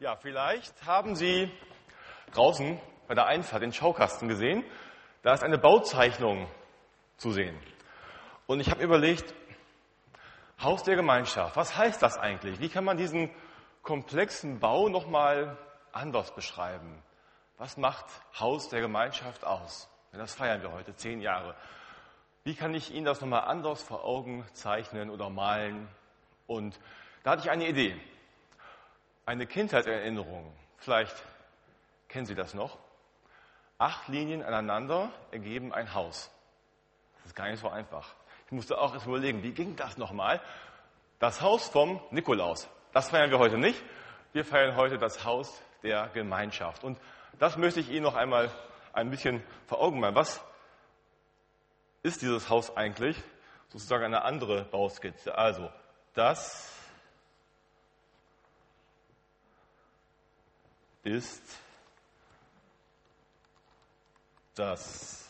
Ja, vielleicht haben Sie draußen bei der Einfahrt den Schaukasten gesehen. Da ist eine Bauzeichnung zu sehen. Und ich habe überlegt, Haus der Gemeinschaft, was heißt das eigentlich? Wie kann man diesen komplexen Bau nochmal anders beschreiben? Was macht Haus der Gemeinschaft aus? Das feiern wir heute, zehn Jahre. Wie kann ich Ihnen das nochmal anders vor Augen zeichnen oder malen? Und da hatte ich eine Idee, eine Kindheitserinnerung. Vielleicht kennen Sie das noch. Acht Linien aneinander ergeben ein Haus. Das ist gar nicht so einfach. Ich musste auch erst überlegen, wie ging das nochmal? Das Haus vom Nikolaus. Das feiern wir heute nicht. Wir feiern heute das Haus der Gemeinschaft. Und das möchte ich Ihnen noch einmal ein bisschen vor Augen malen. Was ist dieses Haus eigentlich? Sozusagen eine andere Bauskizze. Also, das ist das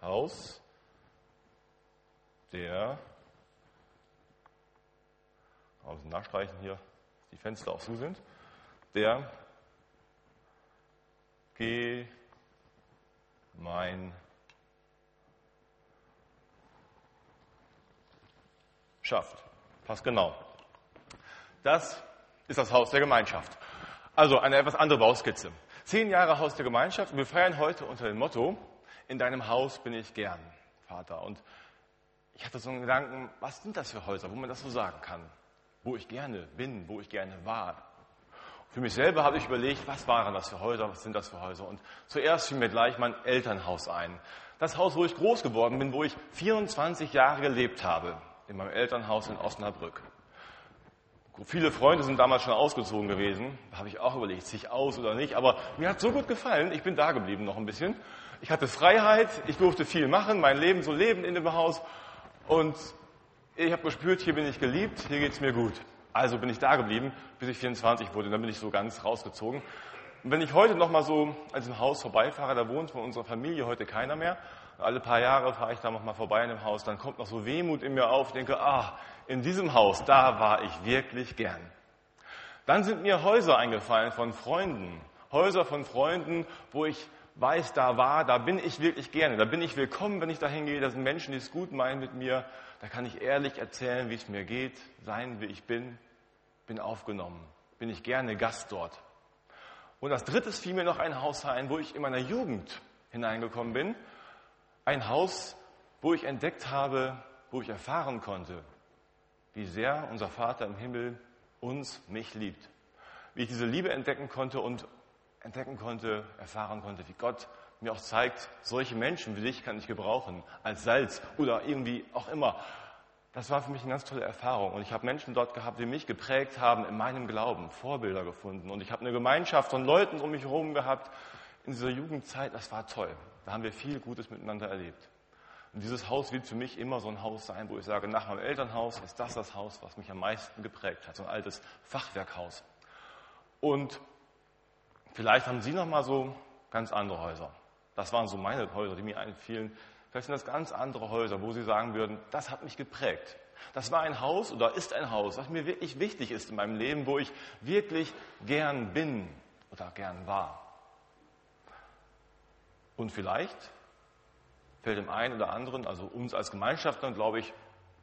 Haus der, also nachstreichen hier, die Fenster auch zu sind, der Gemeinschaft. Passt genau. Das ist das Haus der Gemeinschaft. Also eine etwas andere Bauskizze. Zehn Jahre Haus der Gemeinschaft wir feiern heute unter dem Motto, in deinem Haus bin ich gern, Vater. Und ich hatte so einen Gedanken, was sind das für Häuser, wo man das so sagen kann? Wo ich gerne bin, wo ich gerne war. Für mich selber habe ich überlegt, was waren das für Häuser, was sind das für Häuser? Und zuerst fiel mir gleich mein Elternhaus ein. Das Haus, wo ich groß geworden bin, wo ich 24 Jahre gelebt habe, in meinem Elternhaus in Osnabrück. Viele Freunde sind damals schon ausgezogen gewesen. Da habe ich auch überlegt, ziehe ich aus oder nicht. Aber mir hat so gut gefallen, ich bin da geblieben noch ein bisschen. Ich hatte Freiheit, ich durfte viel machen, mein Leben so leben in dem Haus. Und ich habe gespürt, hier bin ich geliebt, hier geht es mir gut. Also bin ich da geblieben, bis ich 24 wurde. Dann bin ich so ganz rausgezogen. Und wenn ich heute noch mal so an diesem Haus vorbeifahre, da wohnt von unserer Familie heute keiner mehr. Alle paar Jahre fahre ich da noch mal vorbei in dem Haus. Dann kommt noch so Wehmut in mir auf. Denke, ah, in diesem Haus, da war ich wirklich gern. Dann sind mir Häuser eingefallen von Freunden. Häuser von Freunden, wo ich weiß, da war, da bin ich wirklich gerne. Da bin ich willkommen, wenn ich da hingehe. Da sind Menschen, die es gut meinen mit mir. Da kann ich ehrlich erzählen, wie es mir geht, sein, wie ich bin. Bin aufgenommen. Bin ich gerne Gast dort. Und als drittes fiel mir noch ein Haus ein, wo ich in meiner Jugend hineingekommen bin. Ein Haus, wo ich entdeckt habe, wo ich erfahren konnte, wie sehr unser Vater im Himmel uns, mich liebt. Wie ich diese Liebe entdecken konnte und entdecken konnte, erfahren konnte, wie Gott mir auch zeigt, solche Menschen wie dich kann ich gebrauchen, als Salz oder irgendwie auch immer. Das war für mich eine ganz tolle Erfahrung. Und ich habe Menschen dort gehabt, die mich geprägt haben in meinem Glauben, Vorbilder gefunden. Und ich habe eine Gemeinschaft von Leuten um mich herum gehabt in dieser Jugendzeit. Das war toll. Da haben wir viel Gutes miteinander erlebt. Und dieses Haus wird für mich immer so ein Haus sein, wo ich sage, nach meinem Elternhaus ist das das Haus, was mich am meisten geprägt hat. So ein altes Fachwerkhaus. Und Vielleicht haben Sie noch mal so ganz andere Häuser. Das waren so meine Häuser, die mir einfielen. Vielleicht sind das ganz andere Häuser, wo Sie sagen würden, das hat mich geprägt. Das war ein Haus oder ist ein Haus, was mir wirklich wichtig ist in meinem Leben, wo ich wirklich gern bin oder gern war. Und vielleicht fällt dem einen oder anderen, also uns als Gemeinschaftler, glaube ich,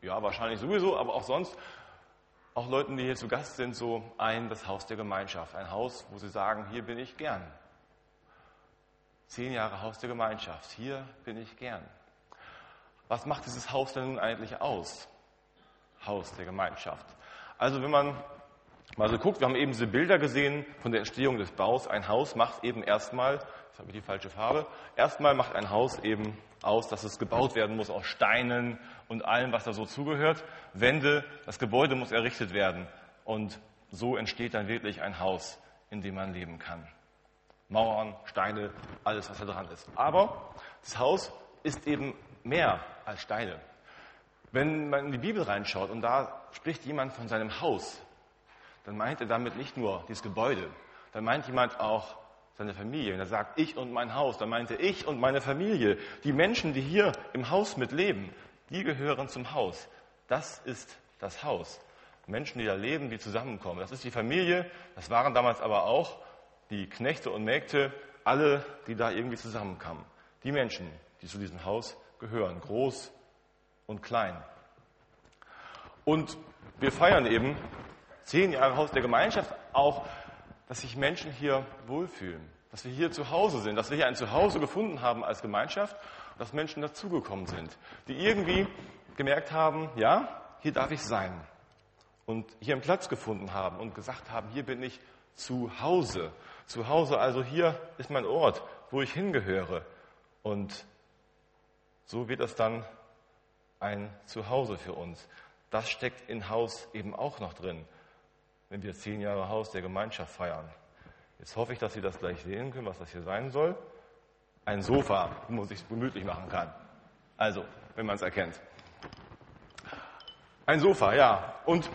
ja, wahrscheinlich sowieso, aber auch sonst, auch Leuten, die hier zu Gast sind, so ein, das Haus der Gemeinschaft. Ein Haus, wo sie sagen, hier bin ich gern. Zehn Jahre Haus der Gemeinschaft, hier bin ich gern. Was macht dieses Haus denn nun eigentlich aus? Haus der Gemeinschaft. Also wenn man mal so guckt, wir haben eben diese Bilder gesehen von der Entstehung des Baus. Ein Haus macht eben erstmal, jetzt habe ich die falsche Farbe, erstmal macht ein Haus eben aus, dass es gebaut werden muss aus Steinen und allem, was da so zugehört. Wände, das Gebäude muss errichtet werden. Und so entsteht dann wirklich ein Haus, in dem man leben kann. Mauern, Steine, alles, was da dran ist. Aber das Haus ist eben mehr als Steine. Wenn man in die Bibel reinschaut und da spricht jemand von seinem Haus, dann meint er damit nicht nur dieses Gebäude, dann meint jemand auch seine Familie. Wenn er sagt, ich und mein Haus, dann meinte ich und meine Familie. Die Menschen, die hier im Haus mitleben, die gehören zum Haus. Das ist das Haus. Menschen, die da leben, die zusammenkommen. Das ist die Familie, das waren damals aber auch die Knechte und Mägde, alle, die da irgendwie zusammenkamen. Die Menschen, die zu diesem Haus gehören, groß und klein. Und wir feiern eben zehn Jahre Haus der Gemeinschaft auch, dass sich Menschen hier wohlfühlen, dass wir hier zu Hause sind, dass wir hier ein Zuhause gefunden haben als Gemeinschaft und dass Menschen dazugekommen sind, die irgendwie gemerkt haben, ja, hier darf ich sein und hier einen Platz gefunden haben und gesagt haben, hier bin ich zu Hause. Zu Hause, also hier ist mein Ort, wo ich hingehöre. Und so wird es dann ein Zuhause für uns. Das steckt in Haus eben auch noch drin, wenn wir zehn Jahre Haus der Gemeinschaft feiern. Jetzt hoffe ich, dass Sie das gleich sehen können, was das hier sein soll. Ein Sofa, wo man sich gemütlich machen kann. Also, wenn man es erkennt. Ein Sofa, ja. Und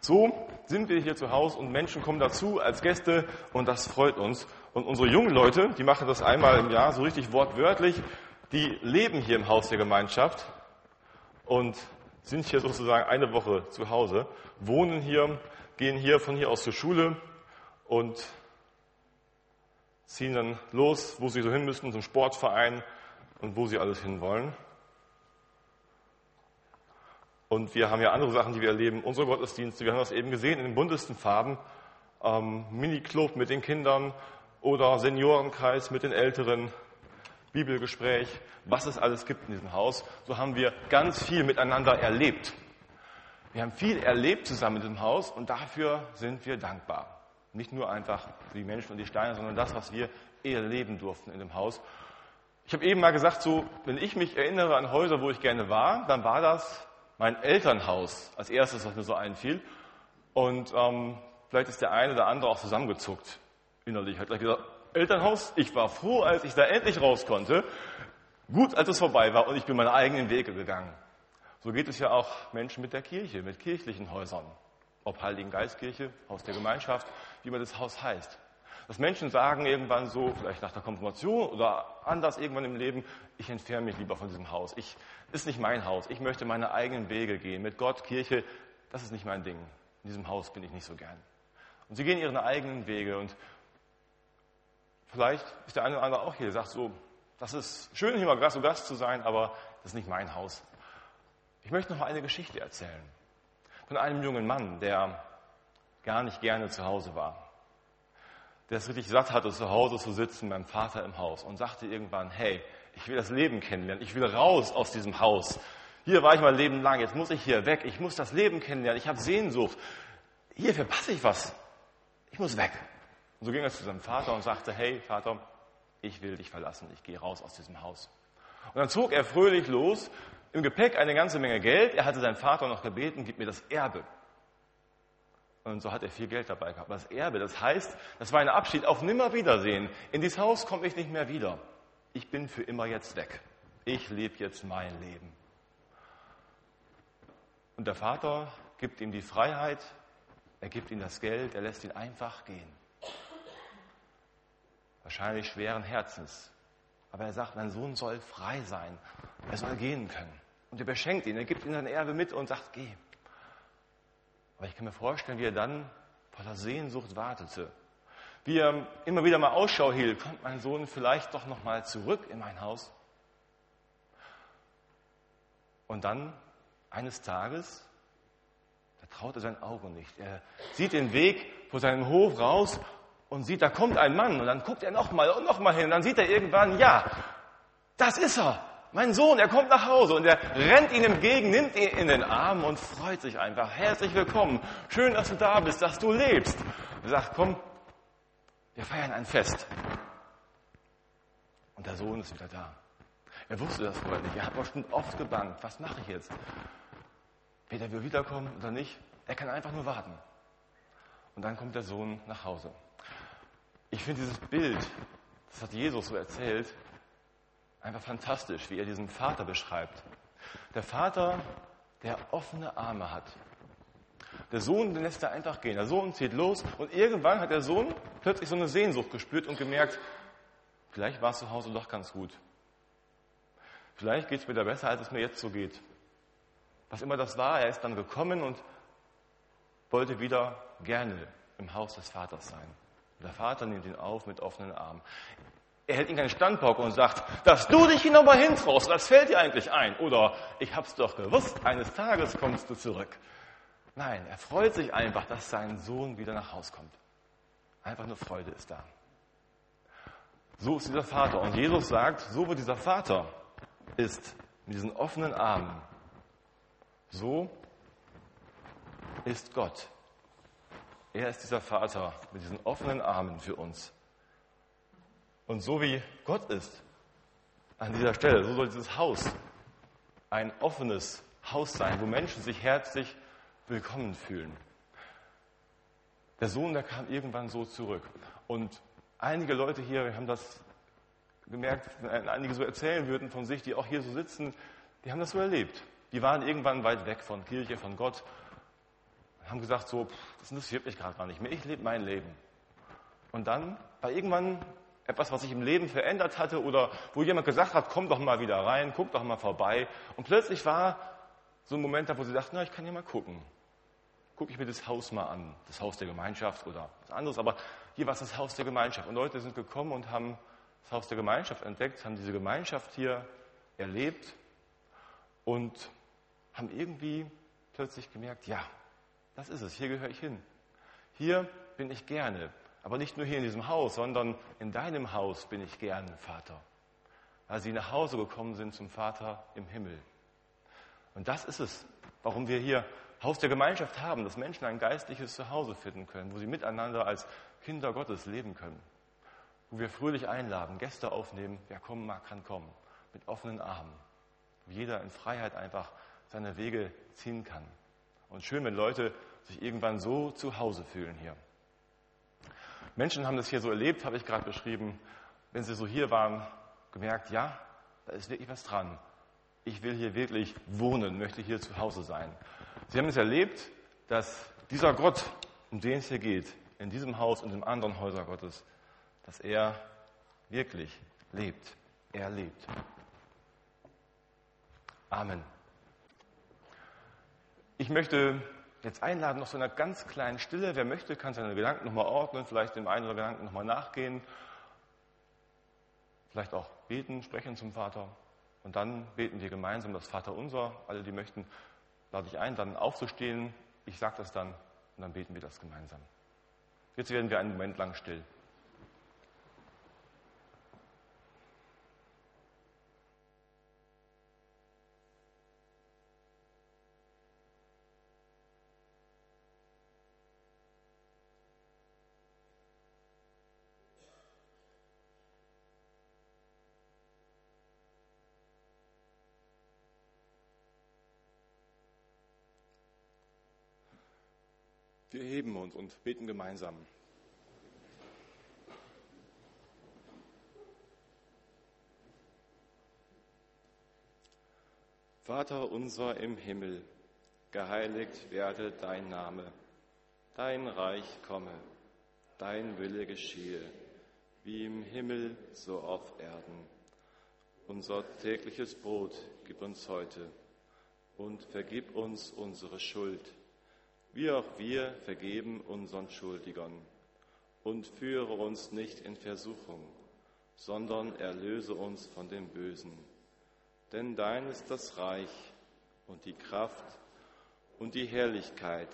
so sind wir hier zu Hause und Menschen kommen dazu als Gäste und das freut uns. Und unsere jungen Leute, die machen das einmal im Jahr so richtig wortwörtlich, die leben hier im Haus der Gemeinschaft und sind hier sozusagen eine Woche zu Hause, wohnen hier, gehen hier von hier aus zur Schule und ziehen dann los, wo sie so hin müssen, zum Sportverein und wo sie alles hin wollen. Und wir haben ja andere Sachen, die wir erleben. Unsere Gottesdienste, wir haben das eben gesehen in den buntesten Farben. Ähm, Mini-Club mit den Kindern oder Seniorenkreis mit den Älteren, Bibelgespräch, was es alles gibt in diesem Haus. So haben wir ganz viel miteinander erlebt. Wir haben viel erlebt zusammen in diesem Haus und dafür sind wir dankbar. Nicht nur einfach für die Menschen und die Steine, sondern das, was wir erleben durften in dem Haus. Ich habe eben mal gesagt, so, wenn ich mich erinnere an Häuser, wo ich gerne war, dann war das mein Elternhaus als erstes, was mir so einfiel. Und ähm, vielleicht ist der eine oder andere auch zusammengezuckt innerlich. Hat gleich gesagt, Elternhaus, ich war froh, als ich da endlich raus konnte. Gut, als es vorbei war und ich bin meine eigenen Wege gegangen. So geht es ja auch Menschen mit der Kirche, mit kirchlichen Häusern. Ob Heiligen Geistkirche, Haus der Gemeinschaft, wie man das Haus heißt. Dass Menschen sagen irgendwann so, vielleicht nach der Konfirmation oder anders irgendwann im Leben, ich entferne mich lieber von diesem Haus. Ich, ist nicht mein Haus. Ich möchte meine eigenen Wege gehen. Mit Gott, Kirche, das ist nicht mein Ding. In diesem Haus bin ich nicht so gern. Und sie gehen ihre eigenen Wege und vielleicht ist der eine oder andere auch hier, der sagt so, das ist schön, hier mal Gast zu sein, aber das ist nicht mein Haus. Ich möchte noch eine Geschichte erzählen von einem jungen Mann, der gar nicht gerne zu Hause war der es richtig satt hatte, zu Hause zu sitzen, beim Vater im Haus und sagte irgendwann, hey, ich will das Leben kennenlernen, ich will raus aus diesem Haus. Hier war ich mein Leben lang, jetzt muss ich hier weg, ich muss das Leben kennenlernen, ich habe Sehnsucht. Hier verpasse ich was. Ich muss weg. Und so ging er zu seinem Vater und sagte, hey Vater, ich will dich verlassen, ich gehe raus aus diesem Haus. Und dann zog er fröhlich los, im Gepäck eine ganze Menge Geld. Er hatte seinen Vater noch gebeten, gib mir das Erbe. Und so hat er viel Geld dabei gehabt. Das Erbe, das heißt, das war ein Abschied auf Nimmerwiedersehen. In dieses Haus komme ich nicht mehr wieder. Ich bin für immer jetzt weg. Ich lebe jetzt mein Leben. Und der Vater gibt ihm die Freiheit, er gibt ihm das Geld, er lässt ihn einfach gehen. Wahrscheinlich schweren Herzens. Aber er sagt, mein Sohn soll frei sein. Er soll gehen können. Und er beschenkt ihn, er gibt ihm sein Erbe mit und sagt, geh. Aber ich kann mir vorstellen, wie er dann voller Sehnsucht wartete. Wie er immer wieder mal Ausschau hielt, kommt mein Sohn vielleicht doch noch mal zurück in mein Haus? Und dann eines Tages, da traut er sein Auge nicht. Er sieht den Weg vor seinem Hof raus und sieht, da kommt ein Mann. Und dann guckt er nochmal und nochmal hin. Und dann sieht er irgendwann, ja, das ist er. Mein Sohn, er kommt nach Hause und er rennt ihm entgegen, nimmt ihn in den Arm und freut sich einfach. Herzlich willkommen. Schön, dass du da bist, dass du lebst. Er sagt, komm, wir feiern ein Fest. Und der Sohn ist wieder da. Er wusste das vorher nicht. Er hat bestimmt oft gebannt. Was mache ich jetzt? Wird er wiederkommen oder nicht? Er kann einfach nur warten. Und dann kommt der Sohn nach Hause. Ich finde dieses Bild, das hat Jesus so erzählt, Einfach fantastisch, wie er diesen Vater beschreibt. Der Vater, der offene Arme hat. Der Sohn, den lässt er einfach gehen. Der Sohn zieht los und irgendwann hat der Sohn plötzlich so eine Sehnsucht gespürt und gemerkt, vielleicht war es zu Hause doch ganz gut. Vielleicht geht es mir da besser, als es mir jetzt so geht. Was immer das war, er ist dann gekommen und wollte wieder gerne im Haus des Vaters sein. Der Vater nimmt ihn auf mit offenen Armen. Er hält ihn keinen Standbock und sagt, dass du dich hier nochmal hintraust, das fällt dir eigentlich ein. Oder ich hab's doch gewusst, eines Tages kommst du zurück. Nein, er freut sich einfach, dass sein Sohn wieder nach Haus kommt. Einfach nur Freude ist da. So ist dieser Vater. Und Jesus sagt, so wie dieser Vater ist, mit diesen offenen Armen, so ist Gott. Er ist dieser Vater mit diesen offenen Armen für uns. Und so wie Gott ist, an dieser Stelle, so soll dieses Haus ein offenes Haus sein, wo Menschen sich herzlich willkommen fühlen. Der Sohn, der kam irgendwann so zurück. Und einige Leute hier haben das gemerkt, wenn einige so erzählen würden von sich, die auch hier so sitzen, die haben das so erlebt. Die waren irgendwann weit weg von Kirche, von Gott, haben gesagt, so, das interessiert mich gerade gar nicht mehr, ich lebe mein Leben. Und dann war irgendwann etwas, was sich im Leben verändert hatte oder wo jemand gesagt hat, komm doch mal wieder rein, guck doch mal vorbei. Und plötzlich war so ein Moment da, wo sie dachten, na, ich kann ja mal gucken gucke ich mir das Haus mal an, das Haus der Gemeinschaft oder was anderes, aber hier war es das Haus der Gemeinschaft. Und Leute sind gekommen und haben das Haus der Gemeinschaft entdeckt, haben diese Gemeinschaft hier erlebt und haben irgendwie plötzlich gemerkt, ja, das ist es, hier gehöre ich hin. Hier bin ich gerne, aber nicht nur hier in diesem Haus, sondern in deinem Haus bin ich gerne, Vater. Weil sie nach Hause gekommen sind zum Vater im Himmel. Und das ist es, warum wir hier Haus der Gemeinschaft haben, dass Menschen ein geistliches Zuhause finden können, wo sie miteinander als Kinder Gottes leben können, wo wir fröhlich einladen, Gäste aufnehmen, wer kommen mag, kann kommen, mit offenen Armen, wo jeder in Freiheit einfach seine Wege ziehen kann. Und schön, wenn Leute sich irgendwann so zu Hause fühlen hier. Menschen haben das hier so erlebt, habe ich gerade beschrieben, wenn sie so hier waren, gemerkt, ja, da ist wirklich was dran. Ich will hier wirklich wohnen, möchte hier zu Hause sein. Sie haben es erlebt, dass dieser Gott, um den es hier geht, in diesem Haus und in anderen Häusern Gottes, dass er wirklich lebt. Er lebt. Amen. Ich möchte jetzt einladen, noch so einer ganz kleinen Stille. Wer möchte, kann seine Gedanken nochmal ordnen, vielleicht dem einen oder Gedanken nochmal nachgehen, vielleicht auch beten, sprechen zum Vater. Und dann beten wir gemeinsam das Vaterunser. Alle, die möchten, lade ich ein, dann aufzustehen. Ich sage das dann und dann beten wir das gemeinsam. Jetzt werden wir einen Moment lang still. Wir heben uns und beten gemeinsam. Vater unser im Himmel, geheiligt werde dein Name, dein Reich komme, dein Wille geschehe, wie im Himmel so auf Erden. Unser tägliches Brot gib uns heute und vergib uns unsere Schuld wie auch wir vergeben unseren Schuldigern. Und führe uns nicht in Versuchung, sondern erlöse uns von dem Bösen. Denn dein ist das Reich und die Kraft und die Herrlichkeit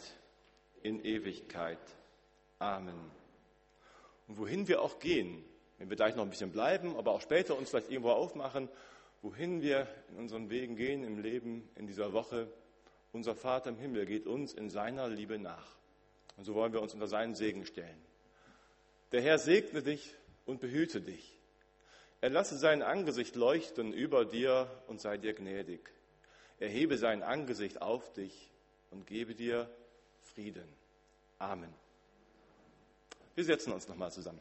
in Ewigkeit. Amen. Und wohin wir auch gehen, wenn wir gleich noch ein bisschen bleiben, aber auch später uns vielleicht irgendwo aufmachen, wohin wir in unseren Wegen gehen im Leben, in dieser Woche, unser Vater im Himmel geht uns in seiner Liebe nach. Und so wollen wir uns unter seinen Segen stellen. Der Herr segne dich und behüte dich. Er lasse sein Angesicht leuchten über dir und sei dir gnädig. Er hebe sein Angesicht auf dich und gebe dir Frieden. Amen. Wir setzen uns nochmal zusammen.